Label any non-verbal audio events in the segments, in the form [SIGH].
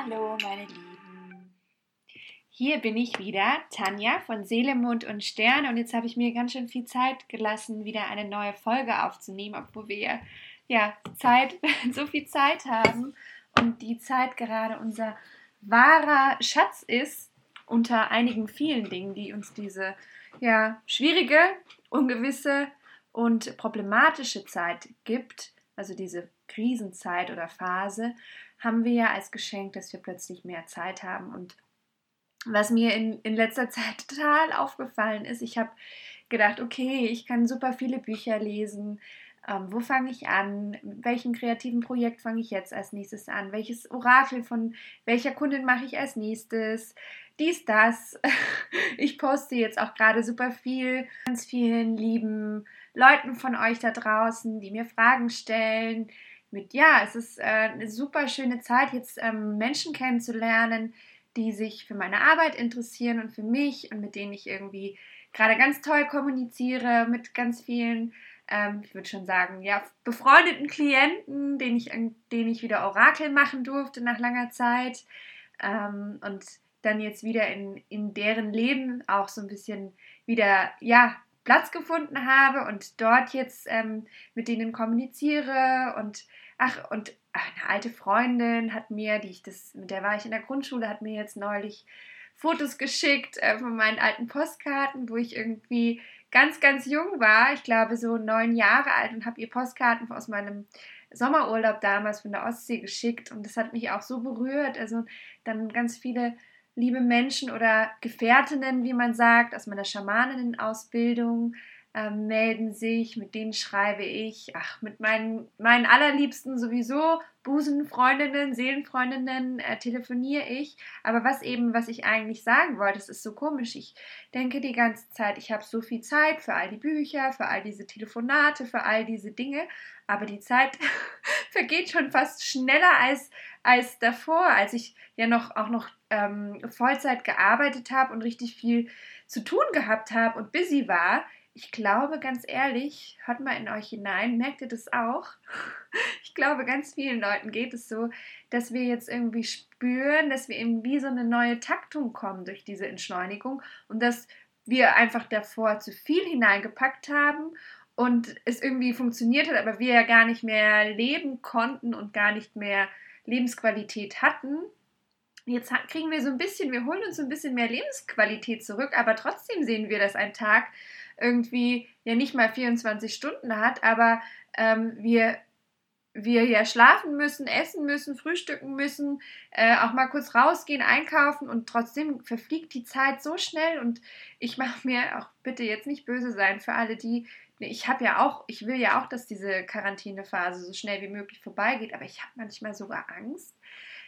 Hallo, meine Lieben. Hier bin ich wieder, Tanja von Seele, Mond und Sterne. Und jetzt habe ich mir ganz schön viel Zeit gelassen, wieder eine neue Folge aufzunehmen, obwohl wir ja Zeit, [LAUGHS] so viel Zeit haben und die Zeit gerade unser wahrer Schatz ist unter einigen vielen Dingen, die uns diese ja schwierige, ungewisse und problematische Zeit gibt, also diese Krisenzeit oder Phase, haben wir ja als Geschenk, dass wir plötzlich mehr Zeit haben. Und was mir in, in letzter [LAUGHS] Zeit total aufgefallen ist, ich habe gedacht, okay, ich kann super viele Bücher lesen. Ähm, wo fange ich an? Mit welchem kreativen Projekt fange ich jetzt als nächstes an? Welches Orakel von welcher Kundin mache ich als nächstes? Dies, das. [LAUGHS] Ich poste jetzt auch gerade super viel, ganz vielen lieben Leuten von euch da draußen, die mir Fragen stellen, mit, ja, es ist äh, eine super schöne Zeit, jetzt ähm, Menschen kennenzulernen, die sich für meine Arbeit interessieren und für mich und mit denen ich irgendwie gerade ganz toll kommuniziere, mit ganz vielen, ähm, ich würde schon sagen, ja, befreundeten Klienten, denen ich, denen ich wieder Orakel machen durfte nach langer Zeit ähm, und dann jetzt wieder in, in deren Leben auch so ein bisschen wieder, ja, Platz gefunden habe und dort jetzt ähm, mit denen kommuniziere und ach und eine alte Freundin hat mir, die ich das mit der war ich in der Grundschule, hat mir jetzt neulich Fotos geschickt äh, von meinen alten Postkarten, wo ich irgendwie ganz ganz jung war, ich glaube so neun Jahre alt und habe ihr Postkarten aus meinem Sommerurlaub damals von der Ostsee geschickt und das hat mich auch so berührt. Also dann ganz viele liebe Menschen oder Gefährtinnen, wie man sagt, aus meiner Schamaninnen-Ausbildung äh, melden sich, mit denen schreibe ich, ach, mit meinen, meinen allerliebsten sowieso, Busenfreundinnen, Seelenfreundinnen äh, telefoniere ich. Aber was eben, was ich eigentlich sagen wollte, das ist so komisch. Ich denke die ganze Zeit, ich habe so viel Zeit für all die Bücher, für all diese Telefonate, für all diese Dinge. Aber die Zeit [LAUGHS] vergeht schon fast schneller als, als davor, als ich ja noch auch noch ähm, Vollzeit gearbeitet habe und richtig viel zu tun gehabt habe und busy war. Ich glaube, ganz ehrlich, hört mal in euch hinein, merkt ihr das auch? [LAUGHS] Ich glaube, ganz vielen Leuten geht es so, dass wir jetzt irgendwie spüren, dass wir in wie so eine neue Taktung kommen durch diese Entschleunigung und dass wir einfach davor zu viel hineingepackt haben und es irgendwie funktioniert hat, aber wir ja gar nicht mehr leben konnten und gar nicht mehr Lebensqualität hatten. Jetzt kriegen wir so ein bisschen, wir holen uns so ein bisschen mehr Lebensqualität zurück, aber trotzdem sehen wir, dass ein Tag irgendwie ja nicht mal 24 Stunden hat, aber ähm, wir wir ja schlafen müssen, essen müssen, frühstücken müssen, äh, auch mal kurz rausgehen, einkaufen und trotzdem verfliegt die Zeit so schnell und ich mache mir auch bitte jetzt nicht böse sein für alle die, ich habe ja auch, ich will ja auch, dass diese Quarantänephase so schnell wie möglich vorbeigeht, aber ich habe manchmal sogar Angst,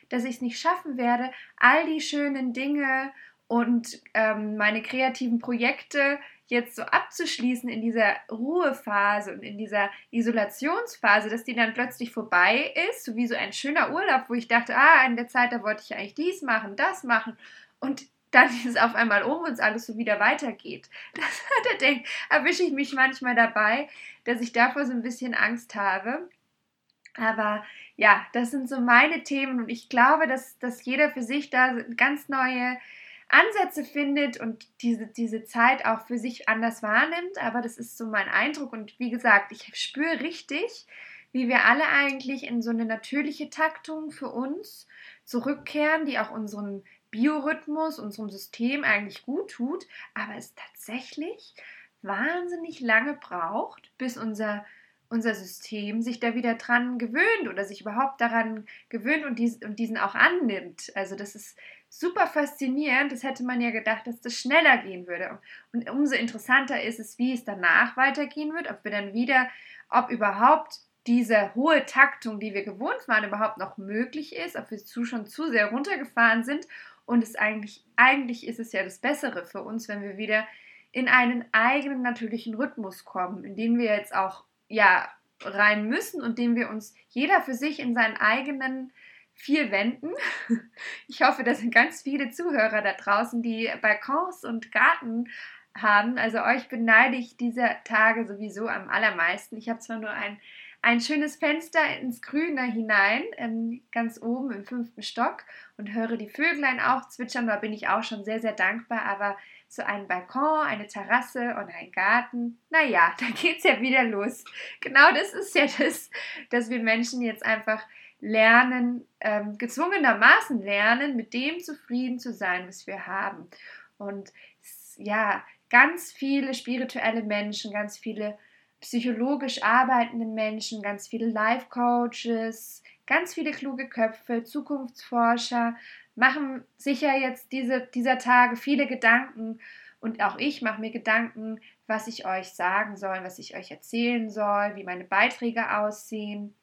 dass ich es nicht schaffen werde, all die schönen Dinge und ähm, meine kreativen Projekte jetzt so abzuschließen in dieser Ruhephase und in dieser Isolationsphase, dass die dann plötzlich vorbei ist, so wie so ein schöner Urlaub, wo ich dachte, ah, in der Zeit, da wollte ich eigentlich dies machen, das machen und dann ist es auf einmal um und alles so wieder weitergeht. Das, [LAUGHS] da denk, erwische ich mich manchmal dabei, dass ich davor so ein bisschen Angst habe. Aber ja, das sind so meine Themen und ich glaube, dass, dass jeder für sich da ganz neue Ansätze findet und diese, diese Zeit auch für sich anders wahrnimmt. Aber das ist so mein Eindruck und wie gesagt, ich spüre richtig, wie wir alle eigentlich in so eine natürliche Taktung für uns zurückkehren, die auch unseren Biorhythmus, unserem System eigentlich gut tut, aber es tatsächlich wahnsinnig lange braucht, bis unser, unser System sich da wieder dran gewöhnt oder sich überhaupt daran gewöhnt und, dies, und diesen auch annimmt. Also das ist super faszinierend. Das hätte man ja gedacht, dass das schneller gehen würde. Und umso interessanter ist es, wie es danach weitergehen wird, ob wir dann wieder, ob überhaupt diese hohe Taktung, die wir gewohnt waren, überhaupt noch möglich ist, ob wir zu, schon zu sehr runtergefahren sind und es eigentlich, eigentlich ist es ja das Bessere für uns, wenn wir wieder in einen eigenen natürlichen Rhythmus kommen, in den wir jetzt auch ja rein müssen und den wir uns jeder für sich in seinen eigenen vier Wänden. [LAUGHS] Ich hoffe, da sind ganz viele Zuhörer da draußen, die Balkons und Garten haben. Also euch beneide ich dieser Tage sowieso am allermeisten. Ich habe zwar nur ein, ein schönes Fenster ins Grüne hinein, ähm, ganz oben im fünften Stock und höre die Vöglein auch zwitschern. Da bin ich auch schon sehr, sehr dankbar. Aber so ein Balkon, eine Terrasse und ein Garten, naja, [LAUGHS] da geht es ja wieder los. Genau das ist ja das, dass wir Menschen jetzt einfach lernen, ähm, gezwungenermaßen lernen, mit dem zufrieden zu sein, was wir haben. Und ja, ganz viele spirituelle Menschen, ganz viele psychologisch arbeitende Menschen, ganz viele Life-Coaches, ganz viele kluge Köpfe, Zukunftsforscher machen sicher jetzt diese, dieser Tage viele Gedanken und auch ich mache mir Gedanken, was ich euch sagen soll, was ich euch erzählen soll, wie meine Beiträge aussehen.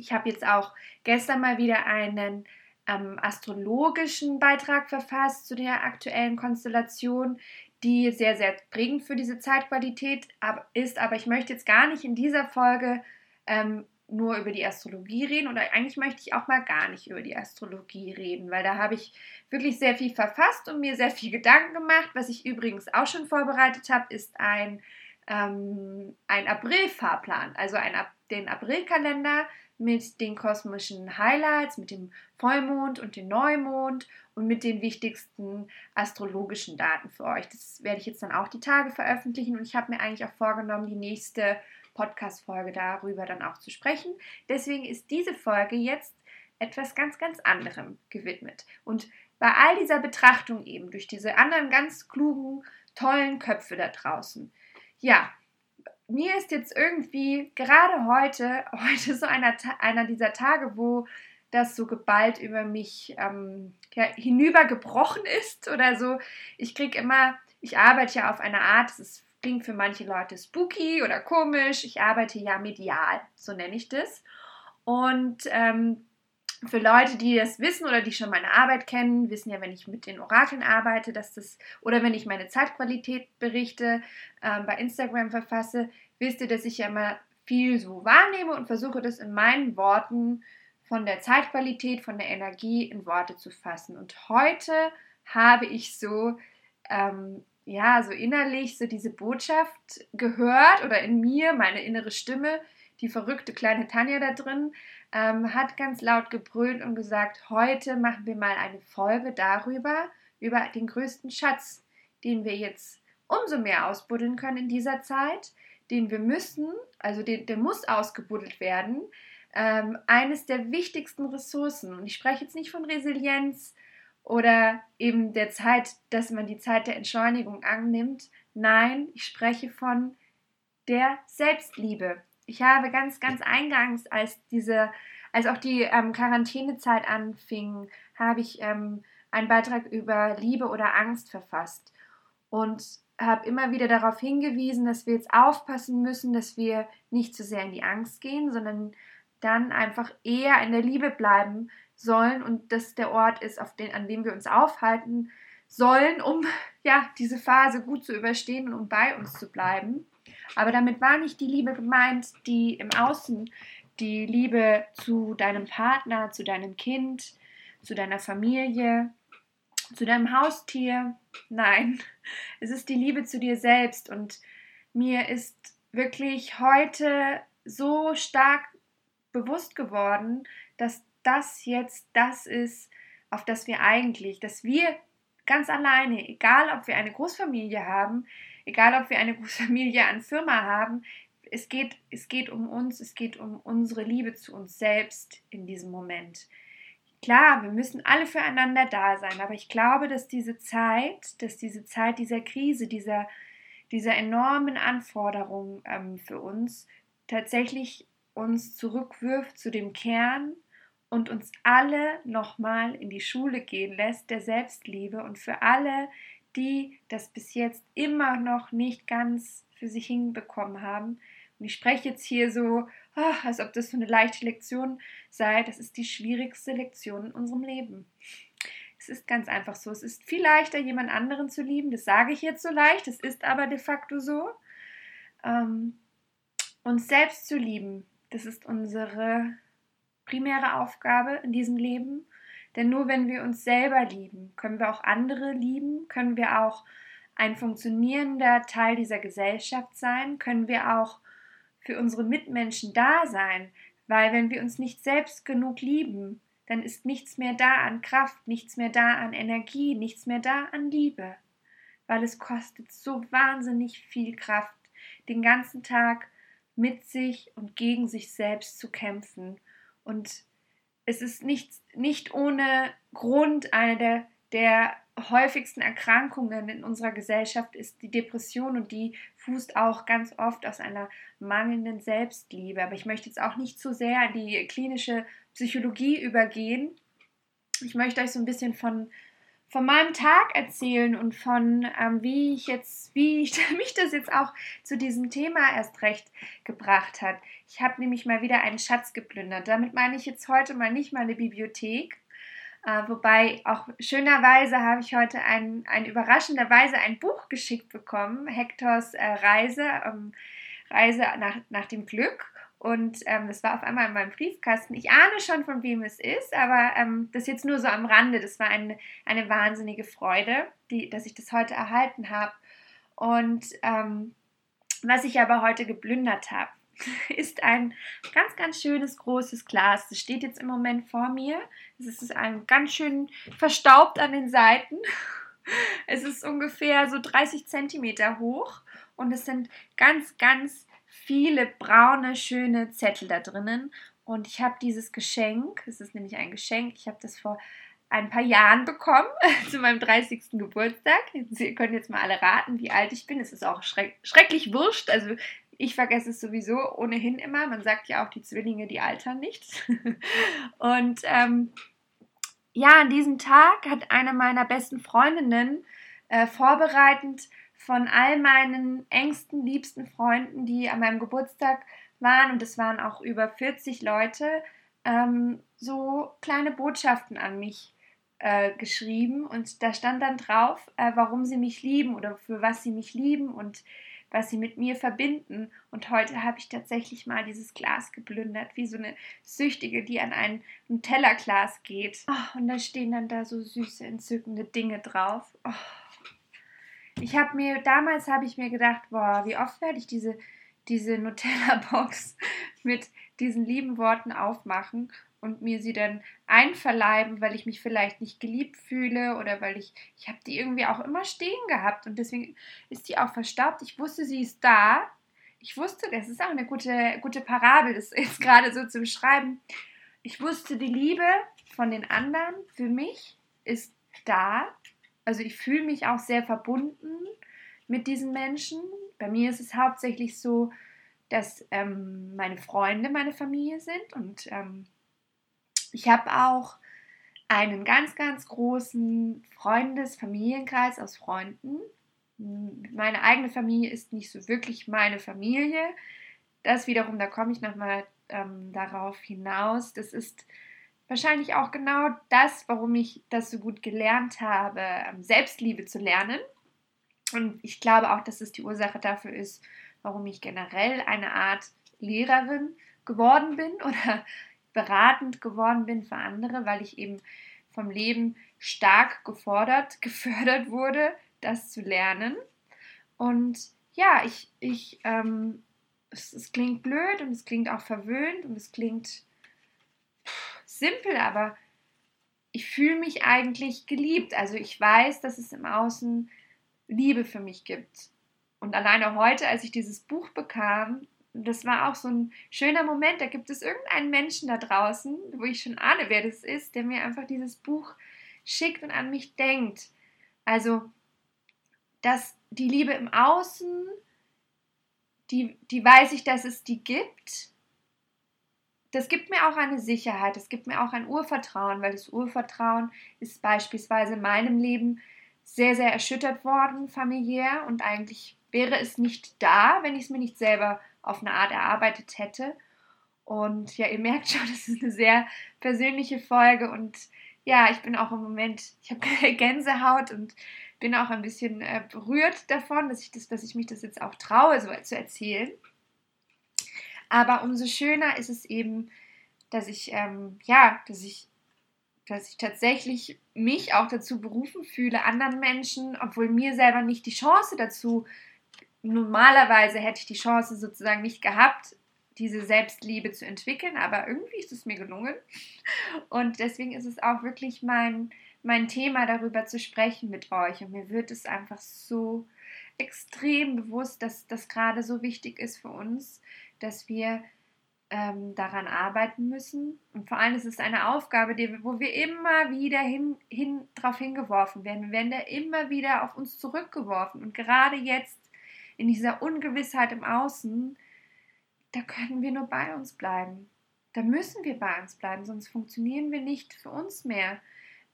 Ich habe jetzt auch gestern mal wieder einen ähm, astrologischen Beitrag verfasst zu der aktuellen Konstellation, die sehr, sehr prägend für diese Zeitqualität ist. Aber ich möchte jetzt gar nicht in dieser Folge ähm, nur über die Astrologie reden oder eigentlich möchte ich auch mal gar nicht über die Astrologie reden, weil da habe ich wirklich sehr viel verfasst und mir sehr viel Gedanken gemacht. Was ich übrigens auch schon vorbereitet habe, ist ein, ähm, ein April-Fahrplan, also ein, den April-Kalender mit den kosmischen Highlights, mit dem Vollmond und dem Neumond und mit den wichtigsten astrologischen Daten für euch. Das werde ich jetzt dann auch die Tage veröffentlichen und ich habe mir eigentlich auch vorgenommen, die nächste Podcast-Folge darüber dann auch zu sprechen. Deswegen ist diese Folge jetzt etwas ganz, ganz anderem gewidmet. Und bei all dieser Betrachtung eben durch diese anderen ganz klugen, tollen Köpfe da draußen, ja, mir ist jetzt irgendwie gerade heute, [LAUGHS] heute so einer, einer dieser Tage, wo das so geballt über mich ähm, ja, hinübergebrochen ist oder so. Ich kriege immer, ich arbeite ja auf eine Art, es klingt für manche Leute spooky oder komisch. Ich arbeite ja medial, so nenne ich das. Und ähm, für Leute, die das wissen oder die schon meine Arbeit kennen, wissen ja, wenn ich mit den Orakeln arbeite, dass das, oder wenn ich meine Zeitqualität berichte, ähm, bei Instagram verfasse, wisst ihr, dass ich ja immer viel so wahrnehme und versuche das in meinen Worten von der Zeitqualität, von der Energie in Worte zu fassen. Und heute habe ich so ähm, ja, so innerlich so diese Botschaft gehört oder in mir, meine innere Stimme, die verrückte kleine Tanja da drin, ähm, hat ganz laut gebrüllt und gesagt, heute machen wir mal eine Folge darüber, über den größten Schatz, den wir jetzt umso mehr ausbuddeln können in dieser Zeit, den wir müssen, also den, der muss ausgebuddelt werden, ähm, eines der wichtigsten Ressourcen. Und ich spreche jetzt nicht von Resilienz, oder eben der Zeit, dass man die Zeit der Entschleunigung annimmt. Nein, ich spreche von der Selbstliebe. Ich habe ganz, ganz eingangs, als diese, als auch die ähm, Quarantänezeit anfing, habe ich ähm, einen Beitrag über Liebe oder Angst verfasst und habe immer wieder darauf hingewiesen, dass wir jetzt aufpassen müssen, dass wir nicht zu sehr in die Angst gehen, sondern dann einfach eher in der Liebe bleiben, sollen und das der Ort ist, auf den, an dem wir uns aufhalten sollen, um ja diese Phase gut zu überstehen und um bei uns zu bleiben. Aber damit war nicht die Liebe gemeint, die im Außen, die Liebe zu deinem Partner, zu deinem Kind, zu deiner Familie, zu deinem Haustier. Nein, [LAUGHS] es ist die Liebe zu dir selbst und mir ist wirklich heute so stark bewusst geworden, dass das jetzt das ist, auf das wir eigentlich, dass wir ganz alleine, egal ob wir eine Großfamilie haben, egal ob wir eine [LAUGHS] Großfamilie an Firma haben, es geht, es geht um uns, es geht um unsere Liebe zu uns selbst in diesem Moment. Klar, wir müssen alle füreinander da sein, aber ich glaube, dass diese Zeit, dass diese Zeit dieser Krise, dieser, dieser enormen Anforderungen ähm, für uns tatsächlich uns zurückwirft zu dem Kern und uns alle nochmal in die Schule gehen lässt der Selbstliebe und für alle, die das bis jetzt immer noch nicht ganz für sich hinbekommen haben. Und ich spreche jetzt hier so, oh, als ob das so eine leichte Lektion sei. Das ist die schwierigste Lektion in unserem Leben. Es ist ganz einfach so. Es ist viel leichter, jemand anderen zu lieben. Das sage ich jetzt so leicht. Es ist aber de facto so. Ähm, uns selbst zu lieben, das ist unsere primäre Aufgabe in diesem Leben. Denn nur wenn wir uns selber lieben, können wir auch andere lieben, können wir auch ein funktionierender Teil dieser Gesellschaft sein, können wir auch für unsere Mitmenschen da sein, weil wenn wir uns nicht selbst genug lieben, dann ist nichts mehr da an Kraft, nichts mehr da an Energie, nichts mehr da an Liebe, weil es kostet so wahnsinnig viel Kraft, den ganzen Tag mit sich und gegen sich selbst zu kämpfen. Und es ist nicht, nicht ohne Grund eine der, der häufigsten Erkrankungen in unserer Gesellschaft ist die Depression und die fußt auch ganz oft aus einer mangelnden Selbstliebe. Aber ich möchte jetzt auch nicht zu sehr in die klinische Psychologie übergehen. Ich möchte euch so ein bisschen von, von meinem Tag erzählen und von ähm, wie ich jetzt, wie [LAUGHS] ich, mich das jetzt auch zu diesem Thema erst recht gebracht hat. Ich habe nämlich mal wieder einen Schatz geplündert. Damit meine ich jetzt heute mal nicht meine Bibliothek, äh, wobei auch schönerweise habe ich heute ein, ein überraschenderweise ein Buch geschickt bekommen, Hektors äh, Reise, ähm, Reise nach, nach dem Glück. Und ähm, das war auf einmal in meinem Briefkasten. Ich ahne schon, von wem es ist, aber ähm, das jetzt nur so am Rande. Das war eine, eine wahnsinnige Freude, die, dass ich das heute erhalten habe. Und ähm, was ich aber heute geplündert habe, [LAUGHS] ist ein ganz, ganz schönes großes Glas. Das steht jetzt im Moment vor mir. Es ist ein ganz schön verstaubt an den Seiten. [LAUGHS] Es ist ungefähr so 30 Zentimeter hoch und es sind ganz, ganz viele braune, schöne Zettel da drinnen. Und ich habe dieses Geschenk, es ist nämlich ein Geschenk, ich habe das vor ein paar Jahren bekommen, [LAUGHS] zu meinem 30. Geburtstag. Sie können jetzt mal alle raten, wie alt ich bin. Es ist auch schreck schrecklich wurscht. Also ich vergesse es sowieso ohnehin immer. Man sagt ja auch, die Zwillinge, die altern nicht. [LAUGHS] und ähm, ja, an diesem Tag hat eine meiner besten Freundinnen äh, vorbereitend von all meinen engsten, liebsten Freunden, die an meinem Geburtstag waren, und es waren auch über 40 Leute, ähm, so kleine Botschaften an mich äh, geschrieben. Und da stand dann drauf, äh, warum sie mich lieben oder für was sie mich lieben und was sie mit mir verbinden. Und heute habe ich tatsächlich mal dieses Glas geplündert, wie so eine Süchtige, die an ein Nutella-Glas geht. Oh, und da stehen dann da so süße, entzückende Dinge drauf. Oh. Ich habe mir, damals habe ich mir gedacht, boah, wie oft werde ich diese, diese Nutella-Box [LAUGHS] mit diesen lieben Worten aufmachen und mir sie dann einverleiben, weil ich mich vielleicht nicht geliebt fühle oder weil ich, ich habe die irgendwie auch immer stehen gehabt und deswegen ist die auch verstaubt. Ich wusste, sie ist da. Ich wusste, das ist auch eine gute, gute Parabel, das ist [LAUGHS] gerade so zum Schreiben. Ich wusste, die Liebe von den anderen für mich ist da. Also ich fühle mich auch sehr verbunden mit diesen Menschen. Bei mir ist es hauptsächlich so, dass ähm, meine Freunde meine Familie sind und ähm, ich habe auch einen ganz, ganz großen Freundes-Familienkreis aus Freunden. Meine eigene Familie ist nicht so wirklich meine Familie. Das wiederum, da komme ich nochmal ähm, darauf hinaus. Das ist wahrscheinlich auch genau das, warum ich das so gut gelernt habe, ähm, Selbstliebe zu lernen. Und ich glaube auch, dass es die Ursache dafür ist, warum ich generell eine Art Lehrerin geworden bin [LAUGHS] oder beratend geworden bin für andere, weil ich eben vom Leben stark gefordert, [LAUGHS] gefördert wurde, das zu lernen. Und ja, ich, ich, ähm, es, es klingt blöd und es klingt auch verwöhnt und es klingt simpel, aber ich fühle mich eigentlich geliebt. Also ich weiß, dass es im Außen Liebe für mich gibt. Und alleine heute, als ich dieses Buch bekam, das war auch so ein schöner Moment. Da gibt es irgendeinen Menschen da draußen, wo ich schon ahne, wer das ist, der mir einfach dieses Buch schickt und an mich denkt. Also, dass die Liebe im Außen, die, die weiß ich, dass es die gibt. Das gibt mir auch eine Sicherheit, das gibt mir auch ein Urvertrauen, weil das Urvertrauen ist beispielsweise in meinem Leben sehr, sehr erschüttert worden, familiär, und eigentlich wäre es nicht da, wenn ich es mir nicht selber auf eine Art erarbeitet hätte. Und ja, ihr merkt schon, [LAUGHS] das ist eine sehr persönliche Folge und ja, ich bin auch im Moment, ich habe [LAUGHS] Gänsehaut und bin auch ein bisschen äh, berührt davon, dass ich, das, dass ich mich das jetzt auch traue, so zu erzählen. Aber umso schöner ist es eben, dass ich, ähm, ja, dass ich dass ich tatsächlich mich auch dazu berufen fühle, anderen Menschen, obwohl mir selber nicht die Chance dazu, normalerweise hätte ich die Chance sozusagen nicht gehabt, diese Selbstliebe zu entwickeln, aber irgendwie ist es mir gelungen. Und deswegen ist es auch wirklich mein, mein Thema, darüber zu sprechen mit euch. Und mir wird es einfach so extrem bewusst, dass das gerade so wichtig ist für uns, dass wir ähm, daran arbeiten müssen. Und vor allem ist es eine Aufgabe, die, wo wir immer wieder hin, hin, darauf hingeworfen werden. Wir werden da immer wieder auf uns zurückgeworfen. Und gerade jetzt in dieser Ungewissheit im Außen, da können wir nur bei uns bleiben. Da müssen wir bei uns bleiben, sonst funktionieren wir nicht für uns mehr.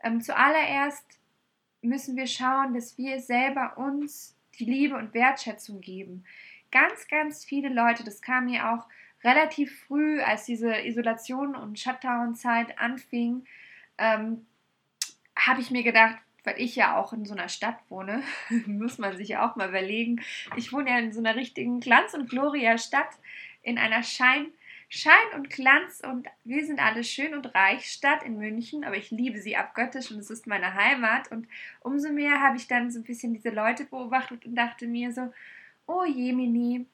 Ähm, zuallererst müssen wir schauen, dass wir selber uns die Liebe und Wertschätzung geben. Ganz, ganz viele Leute, das kam mir auch relativ früh, als diese Isolation und Shutdown-Zeit anfing, ähm, habe ich mir gedacht, weil ich ja auch in so einer Stadt wohne, [LAUGHS] muss man sich ja auch mal überlegen. Ich wohne ja in so einer richtigen Glanz- und Gloria-Stadt, in einer Schein- Schein und Glanz und wir sind alle schön und reich Stadt in München, aber ich liebe sie abgöttisch und es ist meine Heimat und umso mehr habe ich dann so ein bisschen diese Leute beobachtet und dachte mir so, oh Jemini,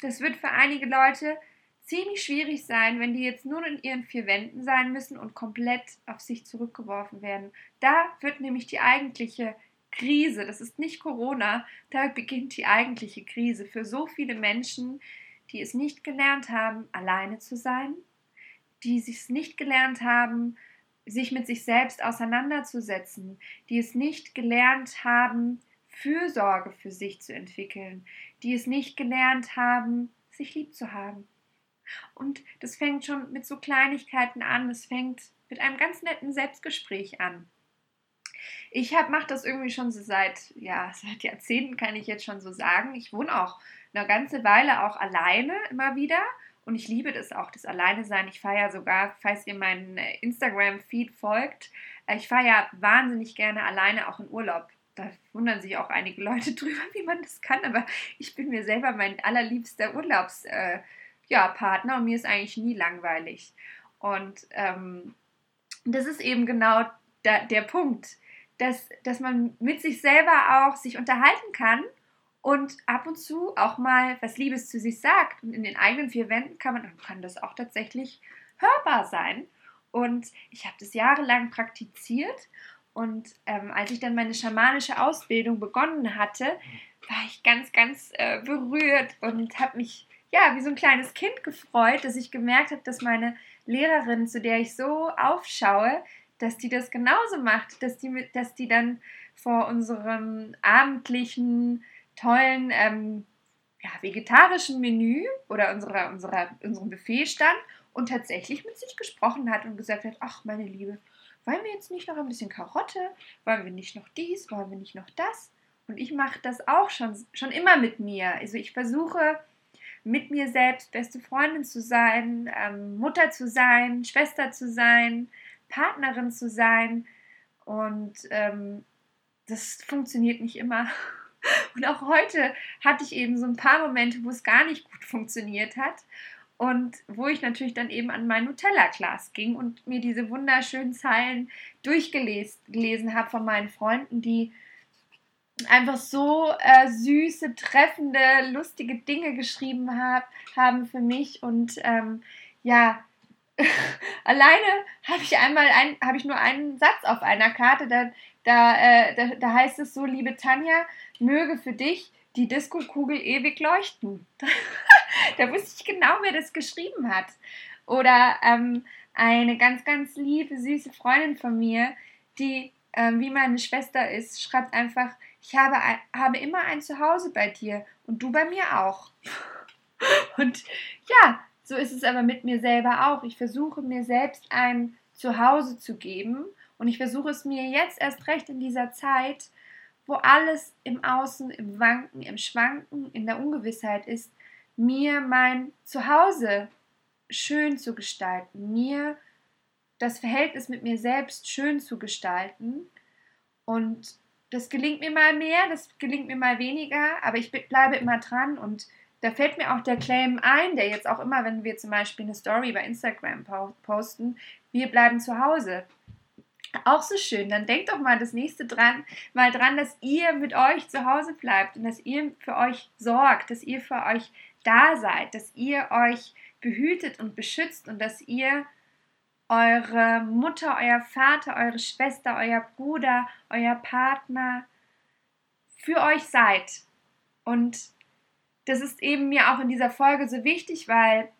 das wird für einige Leute ziemlich schwierig sein, wenn die jetzt nur in ihren vier Wänden sein müssen und komplett auf sich zurückgeworfen werden. Da wird nämlich die eigentliche Krise, das ist nicht Corona, da beginnt die eigentliche Krise für so viele Menschen, die es nicht gelernt haben, alleine zu sein, die es nicht gelernt haben, sich mit sich selbst auseinanderzusetzen, die es nicht gelernt haben, Fürsorge für sich zu entwickeln, die es nicht gelernt haben, sich lieb zu haben. Und das fängt schon mit so Kleinigkeiten an. Es fängt mit einem ganz netten Selbstgespräch an. Ich mache das irgendwie schon so seit, ja, [LAUGHS] seit Jahrzehnten, kann ich jetzt schon so sagen. Ich wohne auch eine ganze Weile auch alleine immer wieder. Und ich liebe das auch, das Alleine sein. Ich fahre ja sogar, falls ihr meinen Instagram-Feed folgt, äh, ich fahre ja wahnsinnig gerne alleine auch in Urlaub. Da wundern sich auch einige Leute [LAUGHS] drüber, wie man das kann. Aber ich bin mir selber mein allerliebster Urlaubs- äh, ja, und mir ist eigentlich nie langweilig. Und ähm, das ist eben genau da, der Punkt, dass, dass man mit sich selber auch sich unterhalten kann und ab und zu auch mal was Liebes zu sich sagt. Und in den eigenen vier Wänden kann man, kann das auch tatsächlich hörbar sein. Und ich habe das jahrelang praktiziert. Und ähm, als ich dann meine schamanische Ausbildung begonnen hatte, war ich ganz, ganz äh, berührt und habe mich ja, wie so ein kleines Kind gefreut, dass ich gemerkt habe, dass meine Lehrerin, zu der ich so aufschaue, dass die das genauso macht, dass die, dass die dann vor unserem abendlichen, tollen, ähm, ja, vegetarischen Menü oder unserer, unserer, unserem Buffet stand und tatsächlich mit sich gesprochen hat und gesagt hat, ach meine Liebe, wollen wir jetzt nicht noch ein bisschen Karotte? Wollen wir nicht noch dies? Wollen wir nicht noch das? Und ich mache das auch schon, schon immer mit mir. Also ich versuche mit mir selbst beste Freundin zu sein, ähm, Mutter zu sein, Schwester zu sein, Partnerin zu sein. Und ähm, das funktioniert nicht immer. [LAUGHS] Und auch heute hatte ich eben so ein paar Momente, wo es gar nicht gut funktioniert hat. Und wo ich natürlich dann eben an mein Nutella-Glas ging und mir diese wunderschönen Zeilen durchgelesen habe von meinen Freunden, die einfach so äh, süße, treffende, lustige Dinge geschrieben hab, haben für mich. Und ähm, ja, [LAUGHS] alleine habe ich einmal ein, habe ich nur einen Satz auf einer Karte. Da, da, äh, da, da heißt es so, liebe Tanja, möge für dich die Disco-Kugel ewig leuchten. [LAUGHS] [LAUGHS] da wusste ich genau, wer das geschrieben hat. Oder ähm, eine ganz, ganz liebe, süße Freundin von mir, die ähm, wie meine Schwester ist, schreibt einfach, ich habe, habe immer ein Zuhause bei dir und du bei mir auch. [LAUGHS] Und ja, so ist es aber mit mir selber auch. Ich versuche mir selbst ein Zuhause zu geben und ich versuche es mir jetzt erst recht in dieser Zeit, wo alles im Außen, im Wanken, im Schwanken, in der Ungewissheit ist, mir mein Zuhause schön zu gestalten, mir das Verhältnis mit mir selbst schön zu gestalten. Und das gelingt mir mal mehr, das gelingt mir mal weniger, aber ich bleibe immer dran und da fällt mir auch der Claim ein, der jetzt auch immer, wenn wir zum Beispiel eine Story bei Instagram posten, wir bleiben zu Hause. Auch so schön. Dann denkt doch mal das nächste dran, mal dran, dass ihr mit euch zu Hause bleibt und dass ihr für euch sorgt, dass ihr für euch da seid, dass ihr euch behütet und beschützt und dass ihr eure Mutter, euer Vater, eure Schwester, euer Bruder, euer Partner für euch seid. Und das ist eben mir auch in dieser Folge so wichtig, weil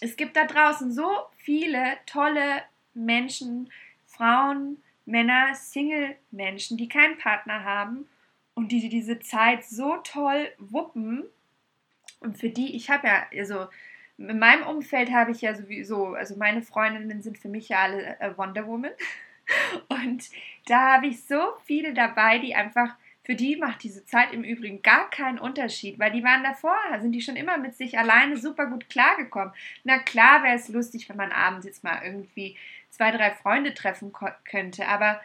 es gibt da draußen so viele tolle Menschen, Frauen, Männer, Single-Menschen, die keinen Partner haben und die diese Zeit so toll wuppen. Und für die, ich habe ja, also in meinem Umfeld habe ich ja sowieso, also meine Freundinnen sind für mich ja alle äh, Wonder Woman. [LAUGHS] Und da habe ich so viele dabei, die einfach, für die macht diese Zeit im Übrigen gar keinen Unterschied, weil die waren davor, sind die schon immer mit sich alleine super gut klargekommen. Na klar wäre es lustig, wenn man abends jetzt mal irgendwie zwei, drei Freunde treffen könnte, aber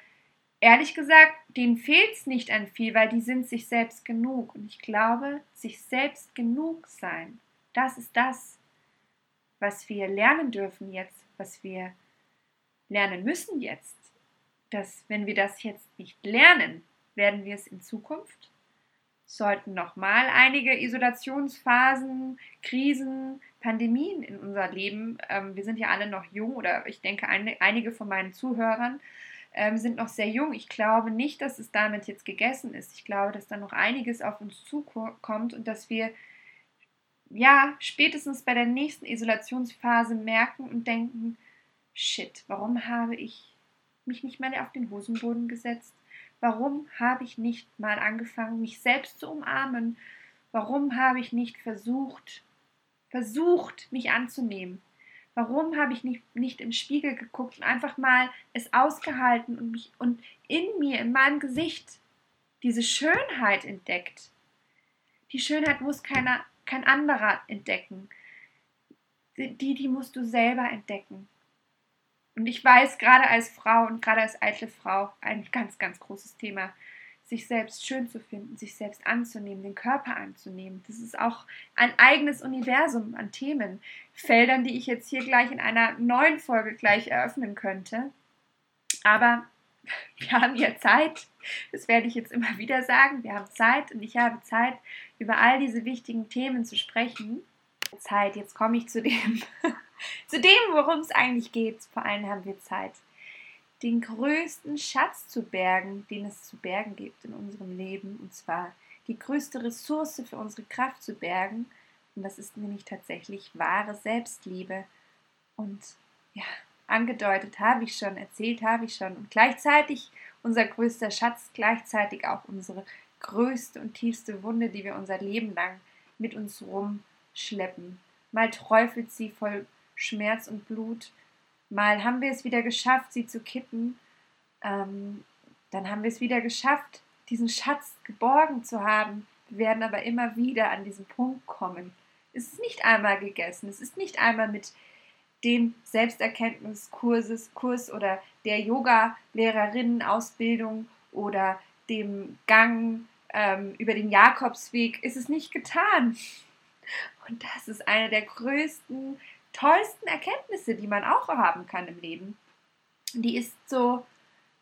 ehrlich gesagt, denen fehlt es nicht an viel, weil die sind sich selbst genug. Und ich glaube, sich selbst genug sein, das ist das, was wir lernen dürfen jetzt, was wir lernen müssen jetzt, dass wenn wir das jetzt nicht lernen, werden wir es in Zukunft, sollten nochmal einige Isolationsphasen, Krisen, Pandemien in unser Leben, ähm, wir sind ja alle noch jung oder ich denke ein, einige von meinen Zuhörern ähm, sind noch sehr jung. Ich glaube nicht, dass es damit jetzt gegessen ist. Ich glaube, dass da noch einiges auf uns zukommt und dass wir ja, spätestens bei der nächsten Isolationsphase merken und denken, shit, warum habe ich mich nicht mal auf den Hosenboden gesetzt? Warum habe ich nicht mal angefangen, mich selbst zu umarmen? Warum habe ich nicht versucht, versucht, mich anzunehmen? Warum habe ich nicht, nicht im Spiegel geguckt und einfach mal es ausgehalten und mich und in mir, in meinem Gesicht, diese Schönheit entdeckt? Die Schönheit muss keiner kein anderer entdecken. Die, die musst du selber entdecken. Und ich weiß, gerade als Frau und gerade als eitle Frau, ein ganz, ganz großes Thema, sich selbst schön zu finden, sich selbst anzunehmen, den Körper anzunehmen. Das ist auch ein eigenes Universum an Themen, Feldern, die ich jetzt hier gleich in einer neuen Folge gleich eröffnen könnte. Aber [LAUGHS] wir haben ja Zeit. Das werde ich jetzt immer wieder sagen. Wir haben Zeit und ich habe Zeit, über all diese wichtigen Themen zu sprechen. Zeit, jetzt komme ich zu dem, [LAUGHS] zu dem, worum es eigentlich geht. Vor allem haben wir Zeit, den größten Schatz zu bergen, den es zu bergen gibt in unserem Leben. Und zwar die größte Ressource für unsere Kraft zu bergen. Und das ist nämlich tatsächlich wahre Selbstliebe. Und ja, angedeutet habe ich schon, erzählt habe ich schon. Und gleichzeitig unser größter Schatz, gleichzeitig auch unsere größte und tiefste Wunde, die wir unser Leben lang mit uns rumschleppen. Mal träufelt sie voll Schmerz und Blut, mal haben wir es wieder geschafft, sie zu kitten, ähm, dann haben wir es wieder geschafft, diesen Schatz geborgen zu haben. Wir werden aber immer wieder an diesen Punkt kommen. Es ist nicht einmal gegessen, es ist nicht einmal mit dem Selbsterkenntniskurses Kurs oder der Yoga-Lehrerinnen-Ausbildung oder dem Gang ähm, über den Jakobsweg ist es nicht getan. Und das ist eine der größten, tollsten Erkenntnisse, die man auch haben kann im Leben. Die ist so,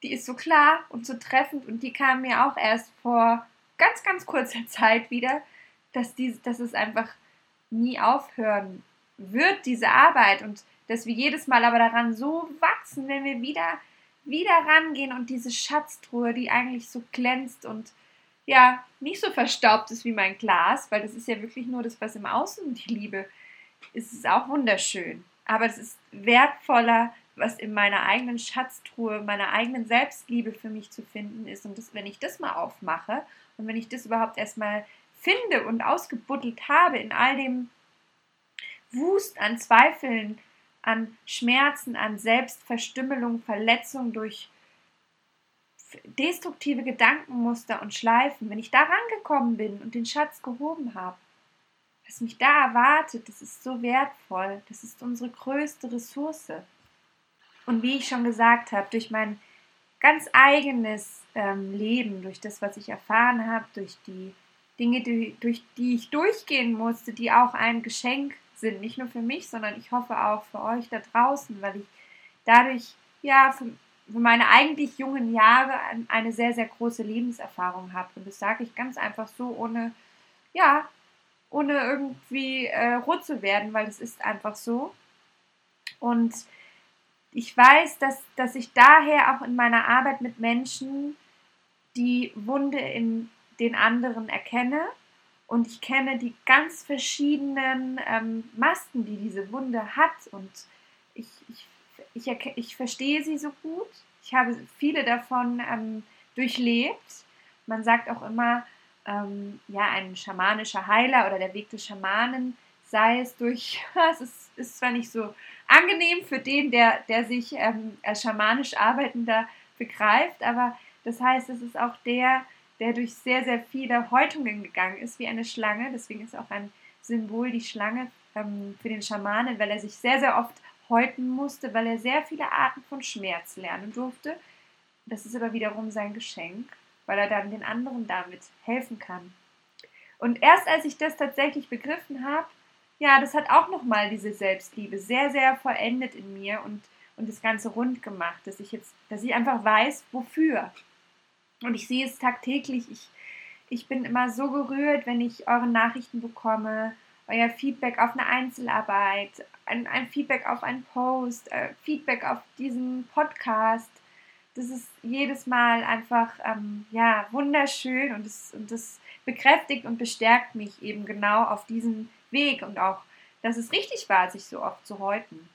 die ist so klar und so treffend und die kam mir auch erst vor ganz, ganz kurzer Zeit wieder, dass, die, dass es einfach nie aufhören wird, diese Arbeit und dass wir jedes Mal aber daran so wachsen, wenn wir wieder, wieder rangehen und diese Schatztruhe, die eigentlich so glänzt und ja, nicht so verstaubt ist wie mein Glas, weil das ist ja wirklich nur das, was im Außen die Liebe ist, ist auch wunderschön. Aber es ist wertvoller, was in meiner eigenen Schatztruhe, meiner eigenen Selbstliebe für mich zu finden ist. Und das, wenn ich das mal aufmache und wenn ich das überhaupt erstmal finde und ausgebuddelt habe in all dem Wust an Zweifeln, an Schmerzen, an Selbstverstümmelung, Verletzung durch destruktive Gedankenmuster und Schleifen, wenn ich da rangekommen bin und den Schatz gehoben habe, was mich da erwartet, das ist so wertvoll, das ist unsere größte Ressource. Und wie ich schon gesagt habe, durch mein ganz eigenes ähm, Leben, durch das, was ich erfahren habe, durch die Dinge, die, durch die ich durchgehen musste, die auch ein Geschenk sind, nicht nur für mich, sondern ich hoffe auch für euch da draußen, weil ich dadurch ja für für meine eigentlich jungen Jahre eine sehr, sehr große Lebenserfahrung habe. Und das sage ich ganz einfach so, ohne, ja, ohne irgendwie äh, rot zu werden, weil das ist einfach so. Und ich weiß, dass, dass ich daher auch in meiner Arbeit mit Menschen die Wunde in den anderen erkenne und ich kenne die ganz verschiedenen ähm, Masken, die diese Wunde hat und ich, ich, ich, ich verstehe sie so gut. Ich habe viele davon ähm, durchlebt. Man sagt auch immer, ähm, ja, ein schamanischer Heiler oder der Weg des Schamanen sei es durch, [LAUGHS] es ist, ist zwar nicht so angenehm für den, der, der sich ähm, als schamanisch Arbeitender begreift, aber das heißt, es ist auch der, der durch sehr, sehr viele Häutungen gegangen ist, wie eine Schlange. Deswegen ist auch ein Symbol die Schlange ähm, für den Schamanen, weil er sich sehr, sehr oft häuten musste, weil er sehr viele Arten von Schmerz lernen durfte. Das ist aber wiederum sein Geschenk, weil er dann den anderen damit helfen kann. Und erst als ich das tatsächlich begriffen habe, ja, das hat auch nochmal diese Selbstliebe sehr, sehr vollendet in mir und, und das Ganze rund gemacht, dass ich jetzt, dass ich einfach weiß, wofür. Und ich sehe es tagtäglich. Ich, ich bin immer so gerührt, wenn ich eure Nachrichten bekomme, euer Feedback auf eine Einzelarbeit, ein, ein Feedback auf einen Post, äh, Feedback auf diesen Podcast. Das ist jedes Mal einfach ähm, ja, wunderschön und das, und das bekräftigt und bestärkt mich eben genau auf diesem Weg und auch, dass es richtig war, sich so oft zu häuten.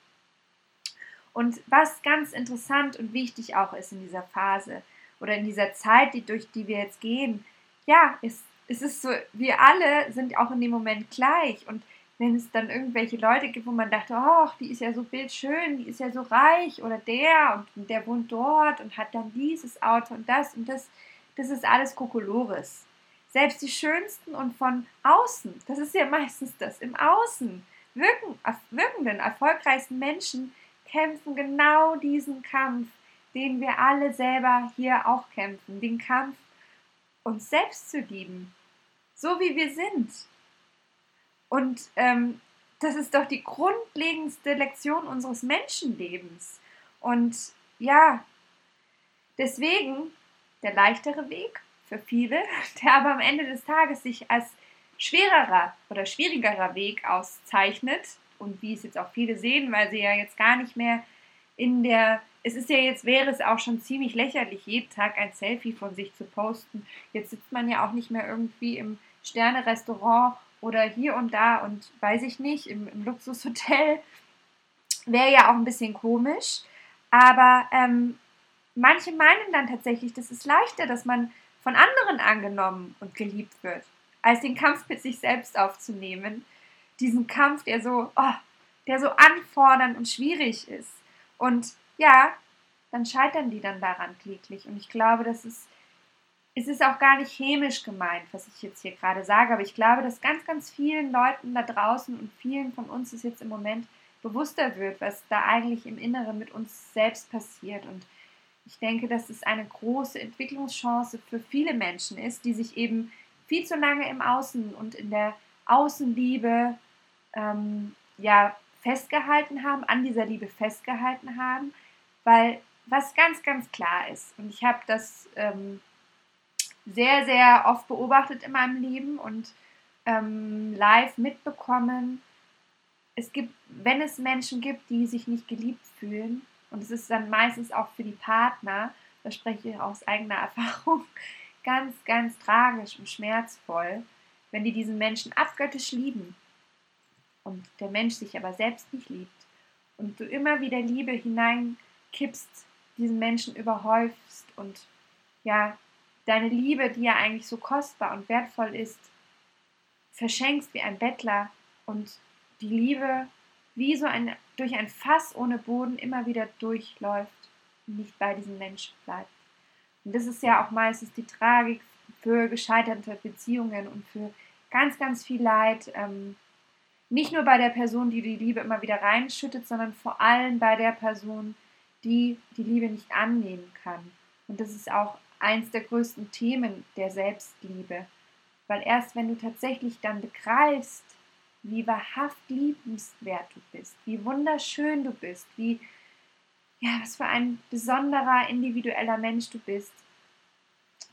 Und was ganz interessant und wichtig auch ist in dieser Phase oder in dieser Zeit, die, durch die wir jetzt gehen, ja, ist es ist so, wir alle sind auch in dem Moment gleich. Und wenn es dann irgendwelche Leute gibt, wo man dachte, oh, die ist ja so bildschön, die ist ja so reich oder der und der wohnt dort und hat dann dieses Auto und das und das, das ist alles Kokolores. Selbst die schönsten und von außen, das ist ja meistens das, im Außen wirken, wirkenden, erfolgreichsten Menschen kämpfen genau diesen Kampf, den wir alle selber hier auch kämpfen, den Kampf uns selbst zu lieben, so wie wir sind. Und ähm, das ist doch die grundlegendste Lektion unseres Menschenlebens. Und ja, deswegen der leichtere Weg für viele, [LAUGHS] der aber am Ende des Tages sich als schwererer oder schwierigerer Weg auszeichnet und wie es jetzt auch viele sehen, weil sie ja jetzt gar nicht mehr in der es ist ja jetzt, wäre es auch schon ziemlich lächerlich, jeden Tag ein Selfie von sich zu posten. Jetzt sitzt man ja auch nicht mehr irgendwie im Sterne-Restaurant oder hier und da und weiß ich nicht, im, im Luxushotel. Wäre ja auch ein bisschen komisch. Aber ähm, manche meinen dann tatsächlich, das ist leichter, dass man von anderen angenommen und geliebt wird, als den Kampf mit sich selbst aufzunehmen. Diesen Kampf, der so, oh, der so anfordernd und schwierig ist. Und ja, dann scheitern die dann daran kläglich. Und ich glaube, das ist, es ist auch gar nicht chemisch gemeint, was ich jetzt hier gerade sage, aber ich glaube, dass ganz, ganz vielen Leuten da draußen und vielen von uns es jetzt im Moment bewusster wird, was da eigentlich im Inneren mit uns selbst passiert. Und ich denke, dass es eine große Entwicklungschance für viele Menschen ist, die sich eben viel zu lange im Außen und in der Außenliebe ähm, ja, festgehalten haben, an dieser Liebe festgehalten haben weil was ganz, ganz klar ist, und ich habe das ähm, sehr, sehr oft beobachtet in meinem Leben und ähm, live mitbekommen, es gibt, wenn es Menschen gibt, die sich nicht geliebt fühlen, und es ist dann meistens auch für die Partner, da spreche ich aus eigener [LAUGHS] Erfahrung, ganz, ganz tragisch und schmerzvoll, wenn die diesen Menschen abgöttisch lieben und der Mensch sich aber selbst nicht liebt. Und du immer wieder Liebe hinein kippst, diesen Menschen überhäufst und ja, deine Liebe, die ja eigentlich so kostbar und wertvoll ist, verschenkst wie ein Bettler und die Liebe wie so ein, durch ein Fass ohne Boden immer wieder durchläuft und nicht bei diesem Menschen bleibt. Und das ist ja auch meistens die Tragik für gescheiterte Beziehungen und für ganz, ganz viel Leid. Ähm, nicht nur bei der Person, die die Liebe immer wieder reinschüttet, sondern vor allem bei der Person, die die Liebe nicht annehmen kann. Und das ist auch eins der größten Themen der Selbstliebe. Weil erst wenn du tatsächlich dann begreifst, wie wahrhaft liebenswert du bist, wie wunderschön du bist, wie, ja, was für ein besonderer, individueller Mensch du bist,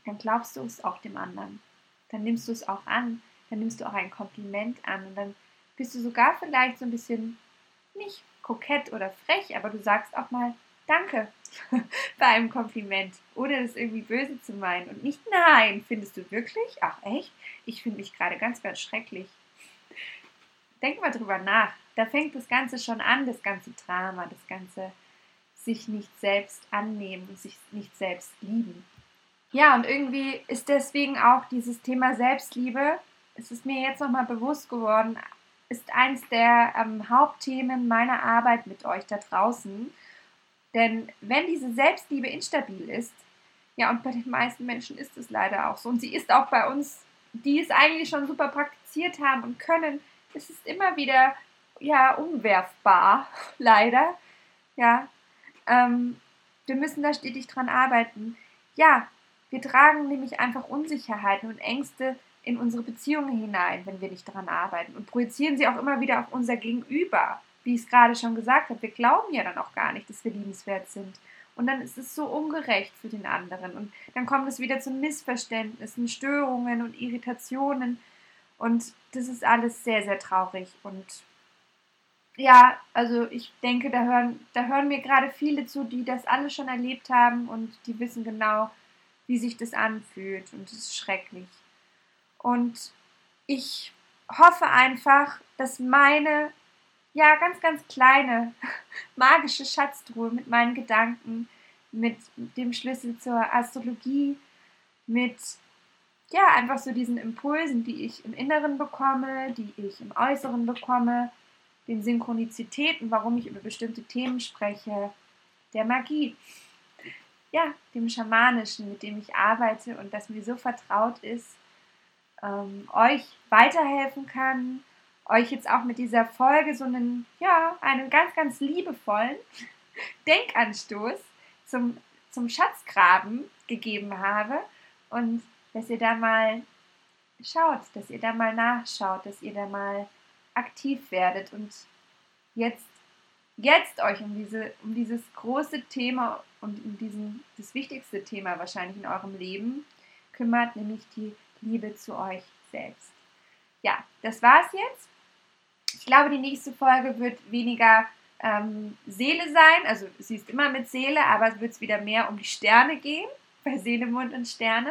dann glaubst du es auch dem anderen. Dann nimmst du es auch an. Dann nimmst du auch ein Kompliment an. Und dann bist du sogar vielleicht so ein bisschen nicht kokett oder frech, aber du sagst auch mal Danke [LAUGHS] bei einem Kompliment, ohne das irgendwie böse zu meinen. Und nicht Nein, findest du wirklich? Ach echt? Ich finde mich gerade ganz, ganz schrecklich. Denk mal drüber nach. Da fängt das Ganze schon an, das ganze Drama, das ganze sich nicht selbst annehmen und sich nicht selbst lieben. Ja, und irgendwie ist deswegen auch dieses Thema Selbstliebe, es ist mir jetzt nochmal bewusst geworden, ist eins der ähm, Hauptthemen meiner Arbeit mit euch da draußen. Denn wenn diese Selbstliebe instabil ist, ja, und bei den meisten Menschen ist es leider auch so, und sie ist auch bei uns, die es eigentlich schon super praktiziert haben und können, es ist immer wieder, ja, umwerfbar, [LAUGHS] leider. Ja, ähm, wir müssen da stetig dran arbeiten. Ja, wir tragen nämlich einfach Unsicherheiten und Ängste in unsere Beziehungen hinein, wenn wir nicht daran arbeiten und projizieren sie auch immer wieder auf unser Gegenüber. Wie ich es gerade schon gesagt habe, wir glauben ja dann auch gar nicht, dass wir liebenswert sind. Und dann ist es so ungerecht für den anderen. Und dann kommt es wieder zu Missverständnissen, Störungen und Irritationen. Und das ist alles sehr, sehr traurig. Und ja, also ich denke, da hören, da hören mir gerade viele zu, die das alles schon erlebt haben und die wissen genau, wie sich das anfühlt. Und es ist schrecklich. Und ich hoffe einfach, dass meine, ja, ganz, ganz kleine [LAUGHS] magische Schatztruhe mit meinen Gedanken, mit dem Schlüssel zur Astrologie, mit, ja, einfach so diesen Impulsen, die ich im Inneren bekomme, die ich im Äußeren bekomme, den Synchronizitäten, warum ich über bestimmte Themen spreche, der Magie, ja, dem Schamanischen, mit dem ich arbeite und das mir so vertraut ist, ähm, euch weiterhelfen kann, euch jetzt auch mit dieser Folge so einen, ja, einen ganz, ganz liebevollen [LAUGHS] Denkanstoß zum, zum Schatzgraben gegeben habe und dass ihr da mal schaut, dass ihr da mal nachschaut, dass ihr da mal aktiv werdet und jetzt, jetzt euch um, diese, um dieses große Thema und um diesen, das wichtigste Thema wahrscheinlich in eurem Leben kümmert, nämlich die Liebe zu euch selbst. Ja, das war's jetzt. Ich glaube, die nächste Folge wird weniger ähm, Seele sein. Also sie ist immer mit Seele, aber es wird wieder mehr um die Sterne gehen, [LAUGHS] bei Seele, Mond und Sterne.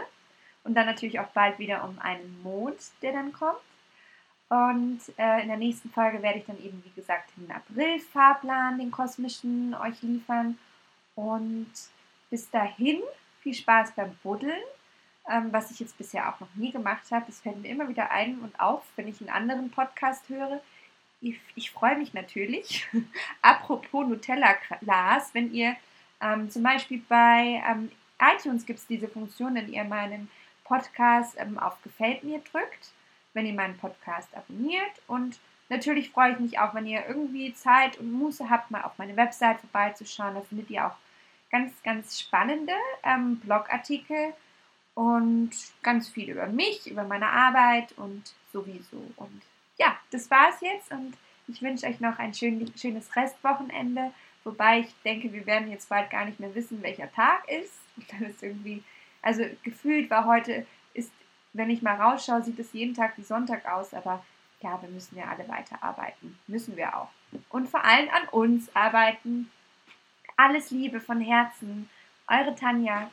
Und dann natürlich auch bald wieder um einen Mond, der dann kommt. Und äh, in der nächsten Folge werde ich dann eben, wie gesagt, den April-Fahrplan, den kosmischen, euch liefern. Und bis dahin viel Spaß beim Buddeln ähm, was ich jetzt bisher auch noch nie gemacht habe. Das fällt mir immer wieder ein und auf, wenn ich einen anderen Podcast höre. Ich, ich freue mich natürlich. [LAUGHS] Apropos Nutella-Glas, wenn ihr ähm, zum Beispiel bei ähm, iTunes gibt es diese Funktion, wenn ihr meinen Podcast ähm, auf Gefällt mir drückt, wenn ihr meinen Podcast abonniert und Natürlich freue ich mich auch, wenn ihr irgendwie Zeit und Muße habt, mal auf meine Website vorbeizuschauen. Da findet ihr auch ganz, ganz spannende ähm, Blogartikel und ganz viel über mich, über meine Arbeit und sowieso. Und ja, das war's jetzt und ich wünsche euch noch ein schön, schönes Restwochenende. Wobei ich denke, wir werden jetzt bald gar nicht mehr wissen, welcher Tag ist. [LAUGHS] Dann ist irgendwie, also gefühlt war heute, ist, wenn ich mal rausschaue, sieht es jeden Tag wie Sonntag aus, aber ja, wir müssen ja alle weiterarbeiten. Müssen wir auch. Und vor allem an uns arbeiten. Alles Liebe von Herzen. Eure Tanja.